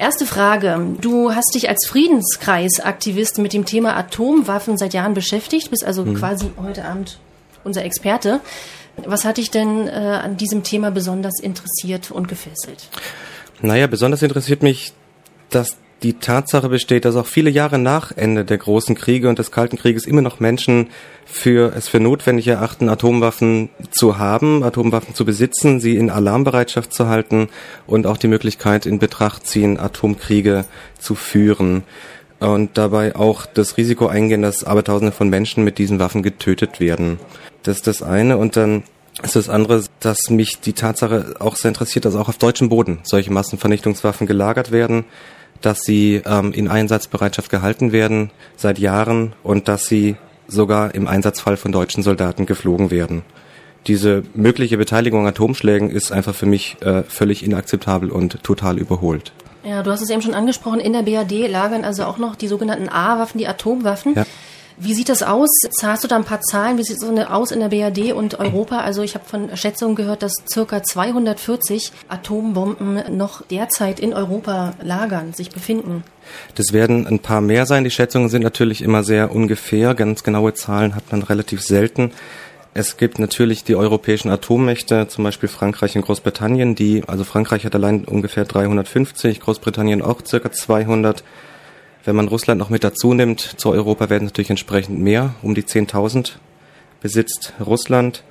Erste Frage. Du hast dich als Friedenskreisaktivist mit dem Thema Atomwaffen seit Jahren beschäftigt, bist also mhm. quasi heute Abend unser Experte. Was hat dich denn äh, an diesem Thema besonders interessiert und gefesselt? Naja, besonders interessiert mich, dass die Tatsache besteht, dass auch viele Jahre nach Ende der großen Kriege und des Kalten Krieges immer noch Menschen für es für notwendig erachten, Atomwaffen zu haben, Atomwaffen zu besitzen, sie in Alarmbereitschaft zu halten und auch die Möglichkeit in Betracht ziehen, Atomkriege zu führen. Und dabei auch das Risiko eingehen, dass Abertausende von Menschen mit diesen Waffen getötet werden. Das ist das eine. Und dann ist das andere, dass mich die Tatsache auch sehr interessiert, dass auch auf deutschem Boden solche Massenvernichtungswaffen gelagert werden dass sie ähm, in Einsatzbereitschaft gehalten werden seit Jahren und dass sie sogar im Einsatzfall von deutschen Soldaten geflogen werden. Diese mögliche Beteiligung an Atomschlägen ist einfach für mich äh, völlig inakzeptabel und total überholt. Ja, du hast es eben schon angesprochen, in der BRD lagern also auch noch die sogenannten A-Waffen, die Atomwaffen. Ja. Wie sieht das aus? Hast du da ein paar Zahlen? Wie sieht es aus in der BRD und Europa? Also ich habe von Schätzungen gehört, dass circa 240 Atombomben noch derzeit in Europa lagern, sich befinden. Das werden ein paar mehr sein. Die Schätzungen sind natürlich immer sehr ungefähr. Ganz genaue Zahlen hat man relativ selten. Es gibt natürlich die europäischen Atommächte, zum Beispiel Frankreich und Großbritannien, die, also Frankreich hat allein ungefähr 350, Großbritannien auch circa 200. Wenn man Russland noch mit dazu nimmt, zu Europa werden es natürlich entsprechend mehr, um die 10.000 besitzt Russland.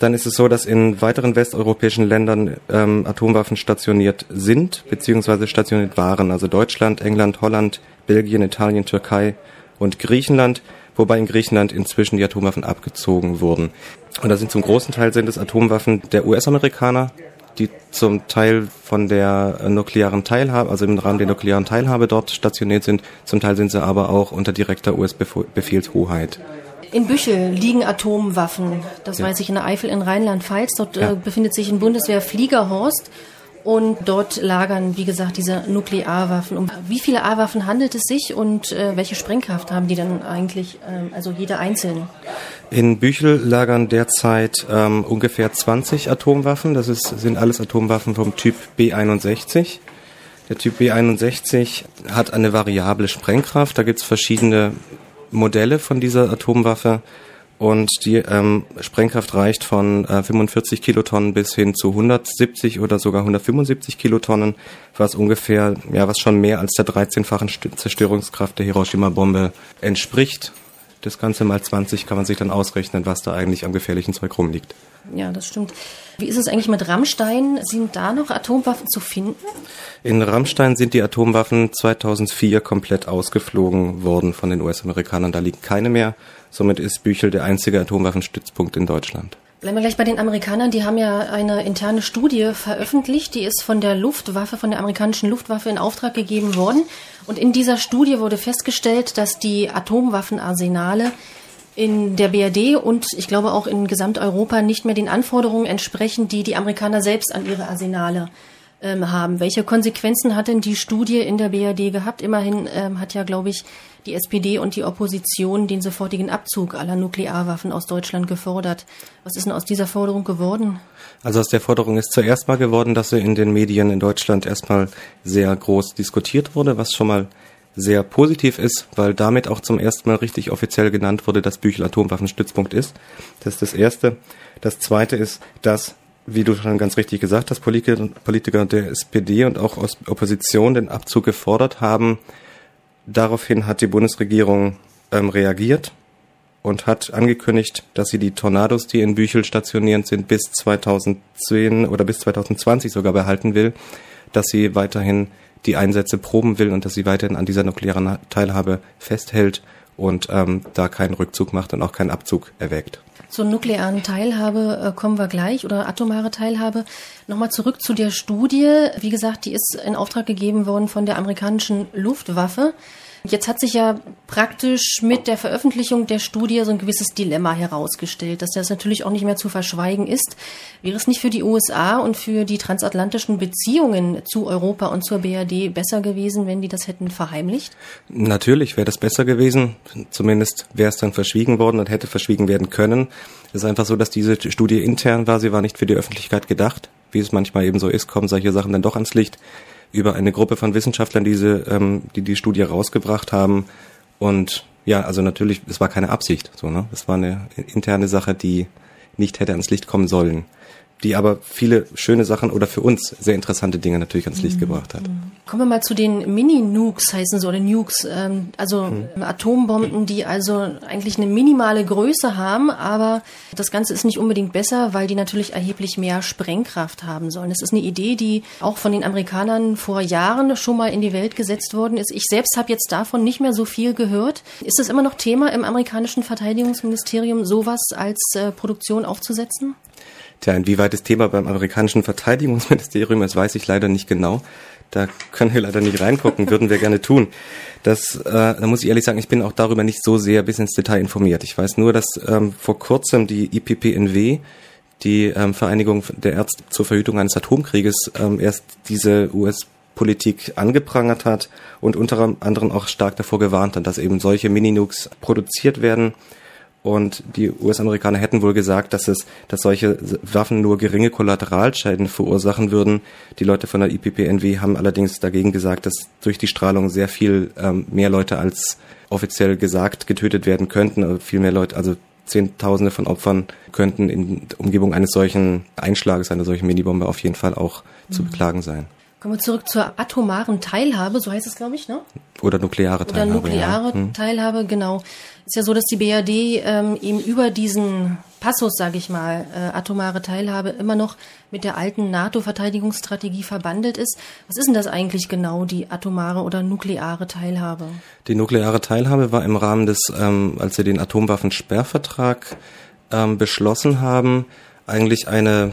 Dann ist es so, dass in weiteren westeuropäischen Ländern ähm, Atomwaffen stationiert sind, beziehungsweise stationiert waren. Also Deutschland, England, Holland, Belgien, Italien, Türkei und Griechenland, wobei in Griechenland inzwischen die Atomwaffen abgezogen wurden. Und da sind zum großen Teil sind es Atomwaffen der US-Amerikaner, die zum Teil von der nuklearen Teilhabe, also im Rahmen der nuklearen Teilhabe dort stationiert sind. Zum Teil sind sie aber auch unter direkter US-Befehlshoheit. In Büchel liegen Atomwaffen. Das ja. weiß ich in der Eifel in Rheinland-Pfalz. Dort ja. äh, befindet sich ein Bundeswehr-Fliegerhorst. Und dort lagern, wie gesagt, diese Nuklearwaffen. Um wie viele A-Waffen handelt es sich und äh, welche Sprengkraft haben die dann eigentlich, äh, also jede einzelne? In Büchel lagern derzeit ähm, ungefähr 20 Atomwaffen. Das ist, sind alles Atomwaffen vom Typ B61. Der Typ B61 hat eine variable Sprengkraft. Da gibt es verschiedene Modelle von dieser Atomwaffe und die ähm, Sprengkraft reicht von äh, 45 Kilotonnen bis hin zu 170 oder sogar 175 Kilotonnen, was ungefähr, ja, was schon mehr als der 13-fachen Zerstörungskraft der Hiroshima-Bombe entspricht. Das Ganze mal 20 kann man sich dann ausrechnen, was da eigentlich am gefährlichen Zeug rumliegt. Ja, das stimmt. Wie ist es eigentlich mit Rammstein? Sind da noch Atomwaffen zu finden? In Rammstein sind die Atomwaffen 2004 komplett ausgeflogen worden von den US-Amerikanern. Da liegen keine mehr. Somit ist Büchel der einzige Atomwaffenstützpunkt in Deutschland. Bleiben wir gleich bei den Amerikanern. Die haben ja eine interne Studie veröffentlicht. Die ist von der Luftwaffe, von der amerikanischen Luftwaffe in Auftrag gegeben worden. Und in dieser Studie wurde festgestellt, dass die Atomwaffenarsenale in der BRD und ich glaube auch in Gesamteuropa nicht mehr den Anforderungen entsprechen, die die Amerikaner selbst an ihre Arsenale ähm, haben. Welche Konsequenzen hat denn die Studie in der BRD gehabt? Immerhin ähm, hat ja, glaube ich, die SPD und die Opposition den sofortigen Abzug aller Nuklearwaffen aus Deutschland gefordert. Was ist denn aus dieser Forderung geworden? Also aus der Forderung ist zuerst mal geworden, dass sie in den Medien in Deutschland erstmal sehr groß diskutiert wurde, was schon mal sehr positiv ist, weil damit auch zum ersten Mal richtig offiziell genannt wurde, dass Büchel Atomwaffenstützpunkt ist. Das ist das Erste. Das Zweite ist, dass, wie du schon ganz richtig gesagt hast, Politiker, Politiker der SPD und auch aus Opposition den Abzug gefordert haben. Daraufhin hat die Bundesregierung ähm, reagiert und hat angekündigt, dass sie die Tornados, die in Büchel stationierend sind, bis 2010 oder bis 2020 sogar behalten will, dass sie weiterhin die Einsätze proben will und dass sie weiterhin an dieser nuklearen Teilhabe festhält und ähm, da keinen Rückzug macht und auch keinen Abzug erwägt. Zur nuklearen Teilhabe äh, kommen wir gleich oder atomare Teilhabe. Nochmal zurück zu der Studie. Wie gesagt, die ist in Auftrag gegeben worden von der amerikanischen Luftwaffe. Jetzt hat sich ja praktisch mit der Veröffentlichung der Studie so ein gewisses Dilemma herausgestellt, dass das natürlich auch nicht mehr zu verschweigen ist. Wäre es nicht für die USA und für die transatlantischen Beziehungen zu Europa und zur BRD besser gewesen, wenn die das hätten verheimlicht? Natürlich wäre das besser gewesen. Zumindest wäre es dann verschwiegen worden und hätte verschwiegen werden können. Es ist einfach so, dass diese Studie intern war. Sie war nicht für die Öffentlichkeit gedacht. Wie es manchmal eben so ist, kommen solche Sachen dann doch ans Licht. Über eine Gruppe von Wissenschaftlern, diese, ähm, die die Studie rausgebracht haben. Und ja, also natürlich, es war keine Absicht, so, ne? Es war eine interne Sache, die nicht hätte ans Licht kommen sollen die aber viele schöne Sachen oder für uns sehr interessante Dinge natürlich ans Licht mhm. gebracht hat. Kommen wir mal zu den Mini-Nukes, heißen sie, oder Nukes, ähm, also mhm. Atombomben, die also eigentlich eine minimale Größe haben, aber das Ganze ist nicht unbedingt besser, weil die natürlich erheblich mehr Sprengkraft haben sollen. Das ist eine Idee, die auch von den Amerikanern vor Jahren schon mal in die Welt gesetzt worden ist. Ich selbst habe jetzt davon nicht mehr so viel gehört. Ist es immer noch Thema im amerikanischen Verteidigungsministerium, sowas als äh, Produktion aufzusetzen? Tja, inwieweit das Thema beim amerikanischen Verteidigungsministerium ist, weiß ich leider nicht genau. Da können wir leider nicht reingucken, würden wir gerne tun. Das, äh, da muss ich ehrlich sagen, ich bin auch darüber nicht so sehr bis ins Detail informiert. Ich weiß nur, dass ähm, vor kurzem die IPPNW, die ähm, Vereinigung der Ärzte zur Verhütung eines Atomkrieges, ähm, erst diese US-Politik angeprangert hat und unter anderem auch stark davor gewarnt hat, dass eben solche Mini-Nukes produziert werden und die US-Amerikaner hätten wohl gesagt, dass es, dass solche Waffen nur geringe Kollateralschäden verursachen würden. Die Leute von der IPPNW haben allerdings dagegen gesagt, dass durch die Strahlung sehr viel ähm, mehr Leute als offiziell gesagt getötet werden könnten. Also viel mehr Leute, also Zehntausende von Opfern könnten in Umgebung eines solchen Einschlages, einer solchen Minibombe auf jeden Fall auch mhm. zu beklagen sein. Kommen wir zurück zur atomaren Teilhabe, so heißt es, glaube ich, ne? Oder nukleare Teilhabe. Oder nukleare ja. Hm. Teilhabe, genau. Ist ja so, dass die BRD ähm, eben über diesen Passus, sage ich mal, äh, atomare Teilhabe immer noch mit der alten NATO-Verteidigungsstrategie verbandelt ist. Was ist denn das eigentlich genau, die atomare oder nukleare Teilhabe? Die nukleare Teilhabe war im Rahmen des, ähm, als wir den Atomwaffensperrvertrag ähm, beschlossen haben, eigentlich eine,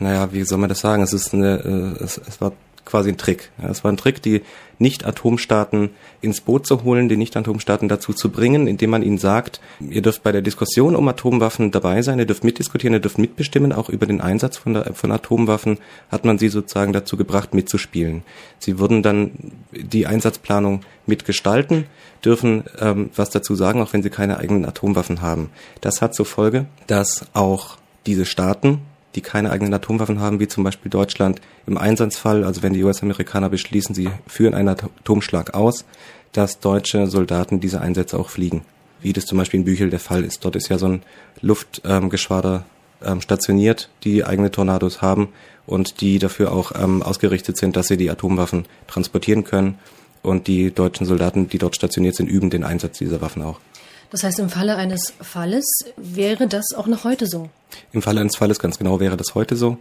naja, wie soll man das sagen? Es ist eine, äh, es, es war quasi ein Trick. Es war ein Trick, die Nicht-Atomstaaten ins Boot zu holen, die Nicht-Atomstaaten dazu zu bringen, indem man ihnen sagt, ihr dürft bei der Diskussion um Atomwaffen dabei sein, ihr dürft mitdiskutieren, ihr dürft mitbestimmen, auch über den Einsatz von, der, von Atomwaffen hat man sie sozusagen dazu gebracht, mitzuspielen. Sie würden dann die Einsatzplanung mitgestalten, dürfen ähm, was dazu sagen, auch wenn sie keine eigenen Atomwaffen haben. Das hat zur Folge, dass auch diese Staaten die keine eigenen Atomwaffen haben, wie zum Beispiel Deutschland, im Einsatzfall, also wenn die US-Amerikaner beschließen, sie führen einen Atomschlag aus, dass deutsche Soldaten diese Einsätze auch fliegen. Wie das zum Beispiel in Büchel der Fall ist. Dort ist ja so ein Luftgeschwader ähm, stationiert, die eigene Tornados haben und die dafür auch ähm, ausgerichtet sind, dass sie die Atomwaffen transportieren können. Und die deutschen Soldaten, die dort stationiert sind, üben den Einsatz dieser Waffen auch. Das heißt, im Falle eines Falles wäre das auch noch heute so? Im Falle eines Falles ganz genau wäre das heute so.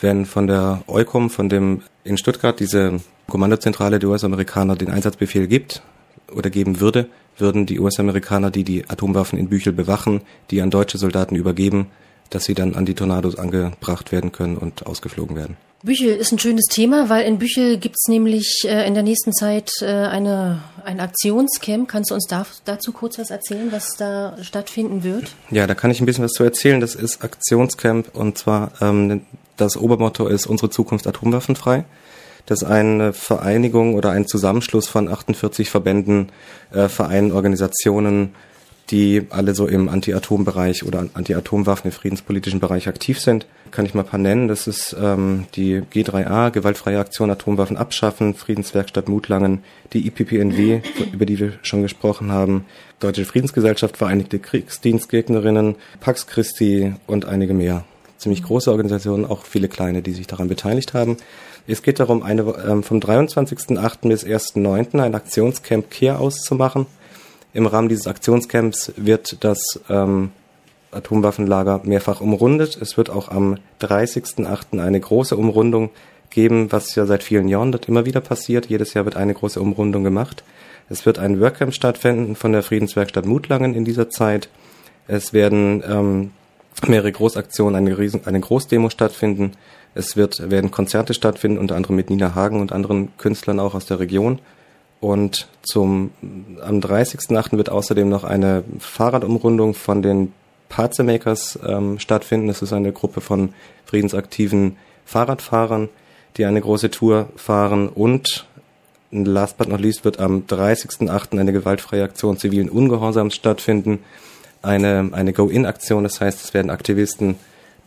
Wenn von der EUCOM, von dem in Stuttgart diese Kommandozentrale der US-Amerikaner den Einsatzbefehl gibt oder geben würde, würden die US-Amerikaner, die die Atomwaffen in Büchel bewachen, die an deutsche Soldaten übergeben, dass sie dann an die Tornados angebracht werden können und ausgeflogen werden. Büchel ist ein schönes Thema, weil in Büchel gibt's nämlich äh, in der nächsten Zeit äh, eine, ein Aktionscamp. Kannst du uns da, dazu kurz was erzählen, was da stattfinden wird? Ja, da kann ich ein bisschen was zu erzählen. Das ist Aktionscamp und zwar ähm, das Obermotto ist unsere Zukunft atomwaffenfrei. Das ist eine Vereinigung oder ein Zusammenschluss von 48 Verbänden, äh, Vereinen, Organisationen, die alle so im Anti-Atom-Bereich oder Anti-Atomwaffen im friedenspolitischen Bereich aktiv sind. Kann ich mal ein paar nennen. Das ist ähm, die G3A, Gewaltfreie Aktion Atomwaffen abschaffen, Friedenswerkstatt Mutlangen, die IPPNW, über die wir schon gesprochen haben, Deutsche Friedensgesellschaft, Vereinigte Kriegsdienstgegnerinnen, Pax Christi und einige mehr. Ziemlich große Organisationen, auch viele kleine, die sich daran beteiligt haben. Es geht darum, eine, ähm, vom 23.08. bis 1.09. ein Aktionscamp Kehr auszumachen im Rahmen dieses Aktionscamps wird das ähm, Atomwaffenlager mehrfach umrundet. Es wird auch am 30.08. eine große Umrundung geben, was ja seit vielen Jahren dort immer wieder passiert. Jedes Jahr wird eine große Umrundung gemacht. Es wird ein Workcamp stattfinden von der Friedenswerkstatt Mutlangen in dieser Zeit. Es werden ähm, mehrere Großaktionen, eine, Riesen-, eine Großdemo stattfinden. Es wird, werden Konzerte stattfinden, unter anderem mit Nina Hagen und anderen Künstlern auch aus der Region. Und zum, am 30.8. wird außerdem noch eine Fahrradumrundung von den Parzemakers ähm, stattfinden. Das ist eine Gruppe von friedensaktiven Fahrradfahrern, die eine große Tour fahren. Und last but not least wird am 30.8. eine gewaltfreie Aktion zivilen Ungehorsams stattfinden. Eine, eine Go-In-Aktion, das heißt, es werden Aktivisten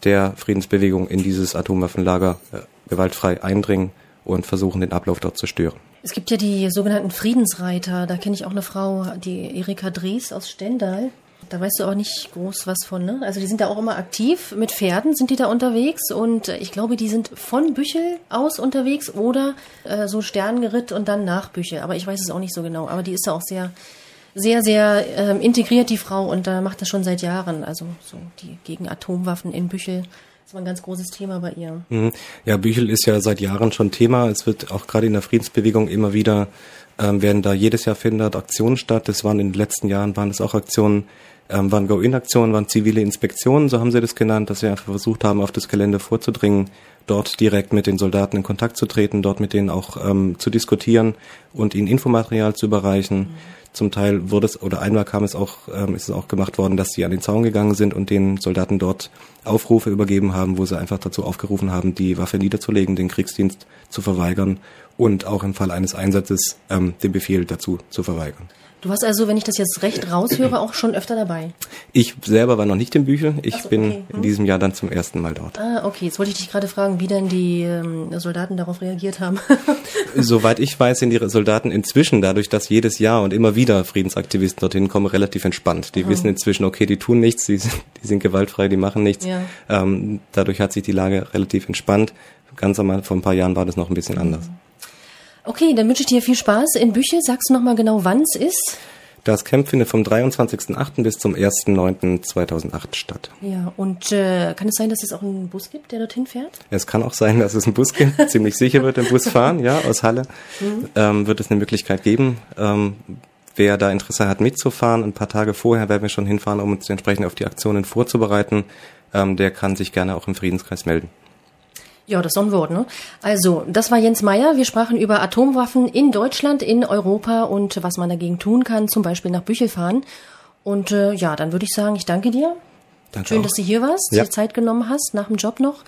der Friedensbewegung in dieses Atomwaffenlager äh, gewaltfrei eindringen und versuchen, den Ablauf dort zu stören. Es gibt ja die sogenannten Friedensreiter. Da kenne ich auch eine Frau, die Erika Dries aus Stendal. Da weißt du auch nicht groß was von, ne? Also die sind da auch immer aktiv. Mit Pferden sind die da unterwegs und ich glaube, die sind von Büchel aus unterwegs oder äh, so Sterngeritt und dann nach Büchel. Aber ich weiß es auch nicht so genau. Aber die ist da auch sehr, sehr, sehr ähm, integriert, die Frau, und da äh, macht das schon seit Jahren. Also so die gegen Atomwaffen in Büchel. Das war ein ganz großes Thema bei ihr. Mhm. Ja, Büchel ist ja seit Jahren schon Thema. Es wird auch gerade in der Friedensbewegung immer wieder ähm, werden da jedes Jahr findet Aktionen statt. Das waren in den letzten Jahren waren es auch Aktionen, ähm, waren Go-In-Aktionen, waren zivile Inspektionen, so haben sie das genannt, dass sie einfach versucht haben, auf das Gelände vorzudringen, dort direkt mit den Soldaten in Kontakt zu treten, dort mit denen auch ähm, zu diskutieren und ihnen Infomaterial zu überreichen. Mhm. Zum Teil wurde es, oder einmal kam es auch, ähm, ist es auch gemacht worden, dass sie an den Zaun gegangen sind und den Soldaten dort Aufrufe übergeben haben, wo sie einfach dazu aufgerufen haben, die Waffe niederzulegen, den Kriegsdienst zu verweigern und auch im Fall eines Einsatzes ähm, den Befehl dazu zu verweigern. Du warst also, wenn ich das jetzt recht raushöre, auch schon öfter dabei. Ich selber war noch nicht im Büchel. Ich so, bin okay. hm. in diesem Jahr dann zum ersten Mal dort. Ah, okay. Jetzt wollte ich dich gerade fragen, wie denn die ähm, Soldaten darauf reagiert haben. Soweit ich weiß, sind die Soldaten inzwischen, dadurch, dass jedes Jahr und immer wieder Friedensaktivisten dorthin kommen, relativ entspannt. Die Aha. wissen inzwischen, okay, die tun nichts, die sind, die sind gewaltfrei, die machen nichts. Ja. Ähm, dadurch hat sich die Lage relativ entspannt. Ganz einmal vor ein paar Jahren war das noch ein bisschen anders. Okay, dann wünsche ich dir viel Spaß in Büchel. Sagst du nochmal genau, wann es ist? Das Camp findet vom 23.08. bis zum 1.09.2008 statt. Ja, und äh, kann es sein, dass es auch einen Bus gibt, der dorthin fährt? Es kann auch sein, dass es einen Bus gibt. Ziemlich sicher wird der Bus fahren, ja, aus Halle. Mhm. Ähm, wird es eine Möglichkeit geben. Ähm, wer da Interesse hat, mitzufahren, ein paar Tage vorher werden wir schon hinfahren, um uns entsprechend auf die Aktionen vorzubereiten. Ähm, der kann sich gerne auch im Friedenskreis melden. Ja, das ist so ein Wort, ne? Also, das war Jens Meyer. Wir sprachen über Atomwaffen in Deutschland, in Europa und was man dagegen tun kann, zum Beispiel nach Büchel fahren. Und äh, ja, dann würde ich sagen, ich danke dir. Danke Schön, auch. dass du hier warst, ja. dir Zeit genommen hast, nach dem Job noch.